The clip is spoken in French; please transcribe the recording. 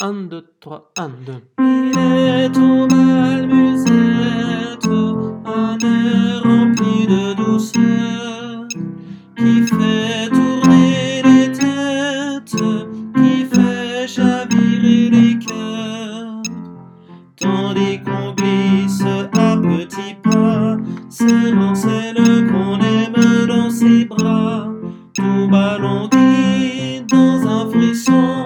1, 2, 3, 1, 2. Il est trop belle musette, un air rempli de douceur, qui fait tourner les têtes, qui fait chavirer les cœurs, tandis qu'on glisse à petits pas, serrant celle qu'on aime dans ses bras, tout ballon dans un frisson.